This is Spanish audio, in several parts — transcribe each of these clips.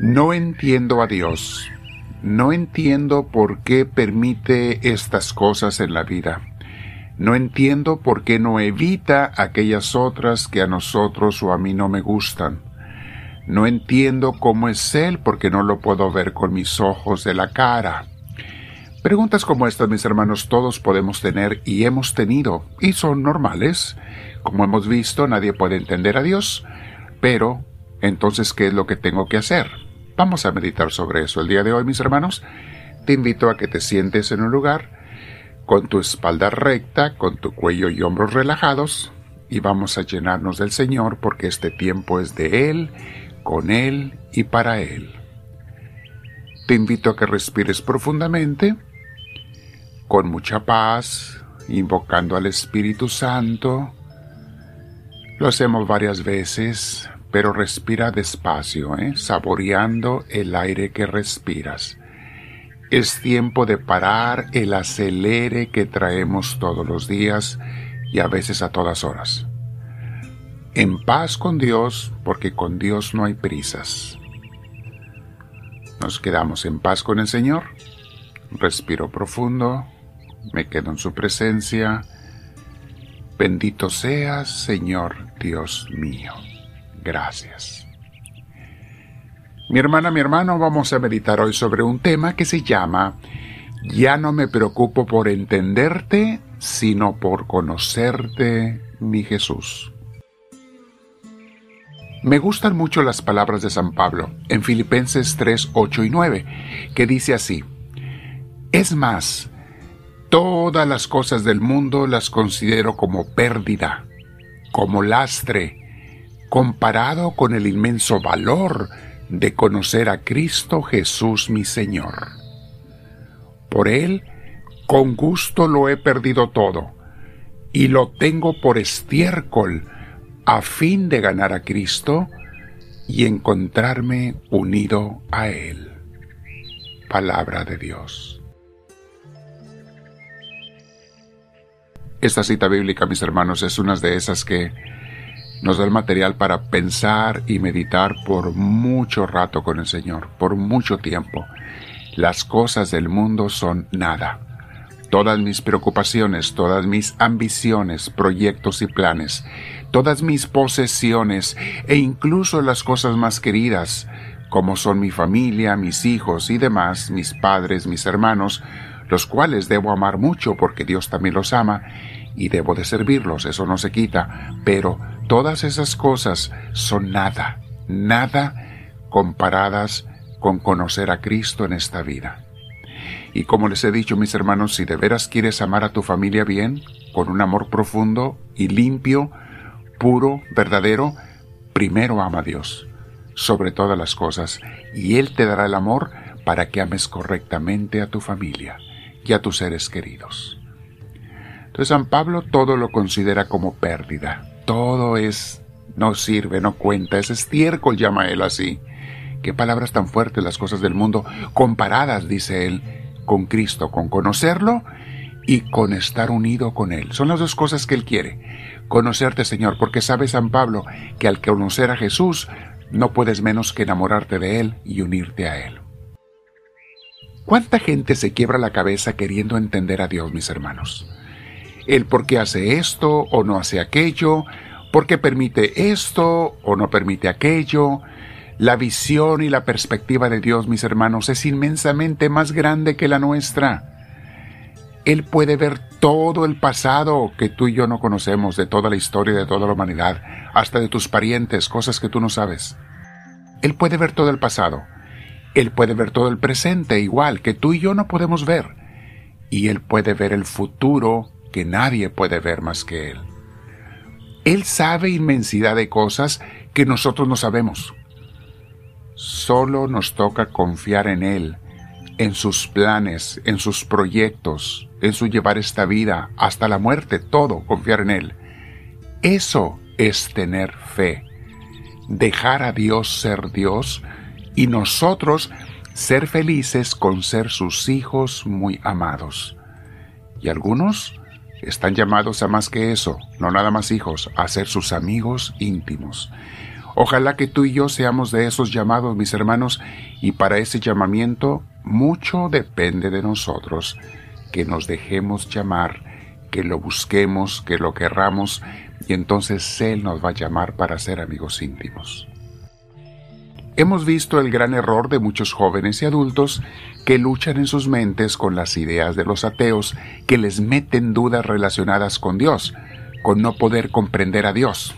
No entiendo a Dios. No entiendo por qué permite estas cosas en la vida. No entiendo por qué no evita aquellas otras que a nosotros o a mí no me gustan. No entiendo cómo es Él porque no lo puedo ver con mis ojos de la cara. Preguntas como estas, mis hermanos, todos podemos tener y hemos tenido, y son normales. Como hemos visto, nadie puede entender a Dios, pero entonces, ¿qué es lo que tengo que hacer? Vamos a meditar sobre eso el día de hoy, mis hermanos. Te invito a que te sientes en un lugar con tu espalda recta, con tu cuello y hombros relajados, y vamos a llenarnos del Señor porque este tiempo es de Él, con Él y para Él. Te invito a que respires profundamente con mucha paz, invocando al Espíritu Santo. Lo hacemos varias veces, pero respira despacio, ¿eh? saboreando el aire que respiras. Es tiempo de parar el acelere que traemos todos los días y a veces a todas horas. En paz con Dios, porque con Dios no hay prisas. Nos quedamos en paz con el Señor. Respiro profundo me quedo en su presencia. Bendito seas, Señor Dios mío. Gracias. Mi hermana, mi hermano, vamos a meditar hoy sobre un tema que se llama Ya no me preocupo por entenderte, sino por conocerte, mi Jesús. Me gustan mucho las palabras de San Pablo en Filipenses 3, 8 y 9, que dice así, Es más, Todas las cosas del mundo las considero como pérdida, como lastre, comparado con el inmenso valor de conocer a Cristo Jesús mi Señor. Por Él, con gusto lo he perdido todo, y lo tengo por estiércol, a fin de ganar a Cristo y encontrarme unido a Él. Palabra de Dios. Esta cita bíblica, mis hermanos, es una de esas que nos da el material para pensar y meditar por mucho rato con el Señor, por mucho tiempo. Las cosas del mundo son nada. Todas mis preocupaciones, todas mis ambiciones, proyectos y planes, todas mis posesiones e incluso las cosas más queridas, como son mi familia, mis hijos y demás, mis padres, mis hermanos, los cuales debo amar mucho porque Dios también los ama, y debo de servirlos, eso no se quita, pero todas esas cosas son nada, nada comparadas con conocer a Cristo en esta vida. Y como les he dicho, mis hermanos, si de veras quieres amar a tu familia bien, con un amor profundo y limpio, puro, verdadero, primero ama a Dios, sobre todas las cosas, y Él te dará el amor para que ames correctamente a tu familia y a tus seres queridos. Entonces San Pablo todo lo considera como pérdida. Todo es, no sirve, no cuenta, es estiércol, llama él así. Qué palabras tan fuertes las cosas del mundo, comparadas, dice él, con Cristo, con conocerlo y con estar unido con Él. Son las dos cosas que Él quiere. Conocerte, Señor, porque sabe San Pablo que al conocer a Jesús no puedes menos que enamorarte de Él y unirte a Él. ¿Cuánta gente se quiebra la cabeza queriendo entender a Dios, mis hermanos? El por qué hace esto o no hace aquello, por qué permite esto o no permite aquello. La visión y la perspectiva de Dios, mis hermanos, es inmensamente más grande que la nuestra. Él puede ver todo el pasado que tú y yo no conocemos, de toda la historia de toda la humanidad, hasta de tus parientes, cosas que tú no sabes. Él puede ver todo el pasado. Él puede ver todo el presente, igual que tú y yo no podemos ver. Y Él puede ver el futuro que nadie puede ver más que Él. Él sabe inmensidad de cosas que nosotros no sabemos. Solo nos toca confiar en Él, en sus planes, en sus proyectos, en su llevar esta vida hasta la muerte, todo, confiar en Él. Eso es tener fe, dejar a Dios ser Dios y nosotros ser felices con ser sus hijos muy amados. Y algunos están llamados a más que eso, no nada más hijos, a ser sus amigos íntimos. Ojalá que tú y yo seamos de esos llamados, mis hermanos, y para ese llamamiento mucho depende de nosotros, que nos dejemos llamar, que lo busquemos, que lo querramos, y entonces Él nos va a llamar para ser amigos íntimos. Hemos visto el gran error de muchos jóvenes y adultos que luchan en sus mentes con las ideas de los ateos que les meten dudas relacionadas con Dios, con no poder comprender a Dios.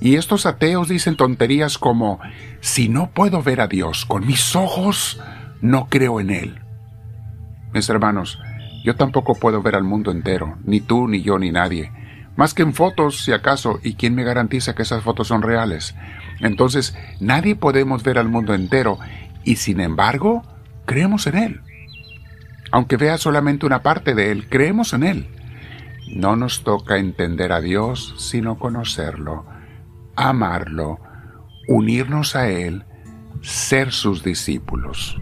Y estos ateos dicen tonterías como, si no puedo ver a Dios con mis ojos, no creo en Él. Mis hermanos, yo tampoco puedo ver al mundo entero, ni tú, ni yo, ni nadie. Más que en fotos, si acaso, ¿y quién me garantiza que esas fotos son reales? Entonces, nadie podemos ver al mundo entero y sin embargo, creemos en Él. Aunque vea solamente una parte de Él, creemos en Él. No nos toca entender a Dios, sino conocerlo, amarlo, unirnos a Él, ser sus discípulos.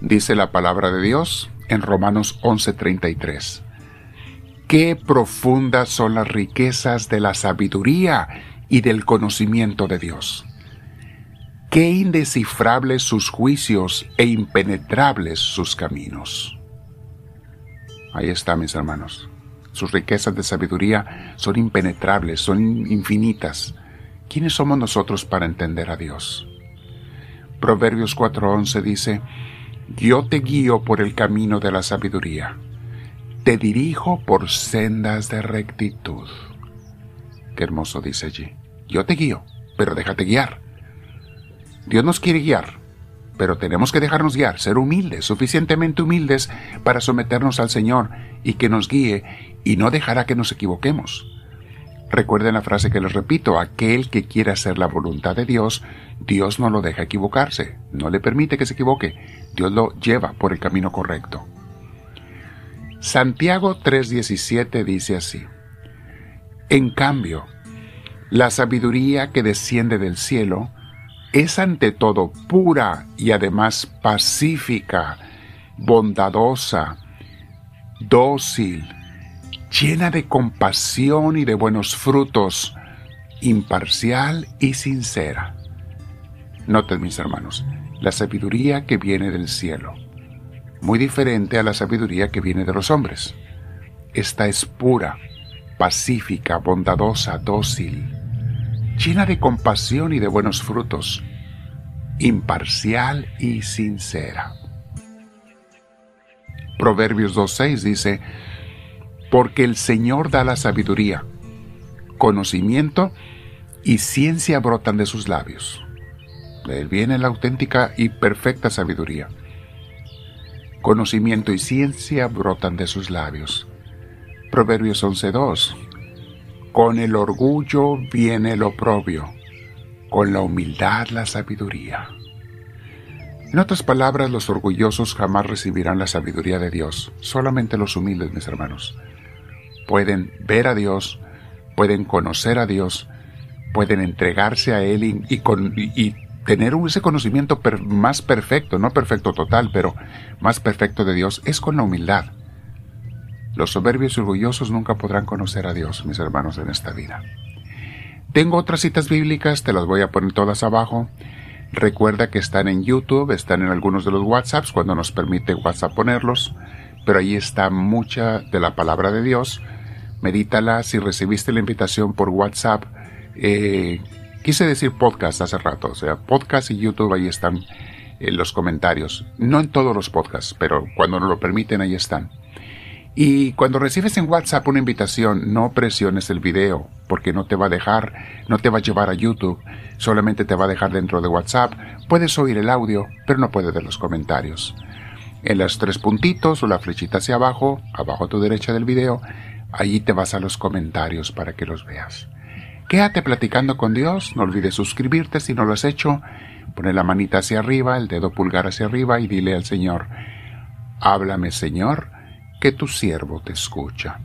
Dice la palabra de Dios en Romanos 11:33 qué profundas son las riquezas de la sabiduría y del conocimiento de Dios. Qué indescifrables sus juicios e impenetrables sus caminos. Ahí está, mis hermanos. Sus riquezas de sabiduría son impenetrables, son infinitas. ¿Quiénes somos nosotros para entender a Dios? Proverbios 4:11 dice, Yo te guío por el camino de la sabiduría te dirijo por sendas de rectitud. Qué hermoso dice allí. Yo te guío, pero déjate guiar. Dios nos quiere guiar, pero tenemos que dejarnos guiar, ser humildes, suficientemente humildes para someternos al Señor y que nos guíe y no dejará que nos equivoquemos. Recuerden la frase que les repito, aquel que quiera hacer la voluntad de Dios, Dios no lo deja equivocarse, no le permite que se equivoque, Dios lo lleva por el camino correcto. Santiago 3:17 dice así, En cambio, la sabiduría que desciende del cielo es ante todo pura y además pacífica, bondadosa, dócil, llena de compasión y de buenos frutos, imparcial y sincera. Noten mis hermanos, la sabiduría que viene del cielo muy diferente a la sabiduría que viene de los hombres. Esta es pura, pacífica, bondadosa, dócil, llena de compasión y de buenos frutos, imparcial y sincera. Proverbios 2.6 dice, porque el Señor da la sabiduría, conocimiento y ciencia brotan de sus labios. Él viene la auténtica y perfecta sabiduría. Conocimiento y ciencia brotan de sus labios. Proverbios 11.2. Con el orgullo viene el oprobio, con la humildad la sabiduría. En otras palabras, los orgullosos jamás recibirán la sabiduría de Dios, solamente los humildes, mis hermanos. Pueden ver a Dios, pueden conocer a Dios, pueden entregarse a Él y, con, y tener ese conocimiento más perfecto, no perfecto total, pero más perfecto de Dios, es con la humildad. Los soberbios y orgullosos nunca podrán conocer a Dios, mis hermanos, en esta vida. Tengo otras citas bíblicas, te las voy a poner todas abajo. Recuerda que están en YouTube, están en algunos de los WhatsApps, cuando nos permite WhatsApp ponerlos, pero ahí está mucha de la palabra de Dios. Medítala, si recibiste la invitación por WhatsApp, eh, Quise decir podcast hace rato, o sea, podcast y YouTube ahí están en los comentarios. No en todos los podcasts, pero cuando nos lo permiten ahí están. Y cuando recibes en WhatsApp una invitación, no presiones el video, porque no te va a dejar, no te va a llevar a YouTube, solamente te va a dejar dentro de WhatsApp. Puedes oír el audio, pero no puedes ver los comentarios. En los tres puntitos o la flechita hacia abajo, abajo a tu derecha del video, allí te vas a los comentarios para que los veas. Quédate platicando con Dios, no olvides suscribirte si no lo has hecho, pone la manita hacia arriba, el dedo pulgar hacia arriba y dile al Señor, háblame Señor, que tu siervo te escucha.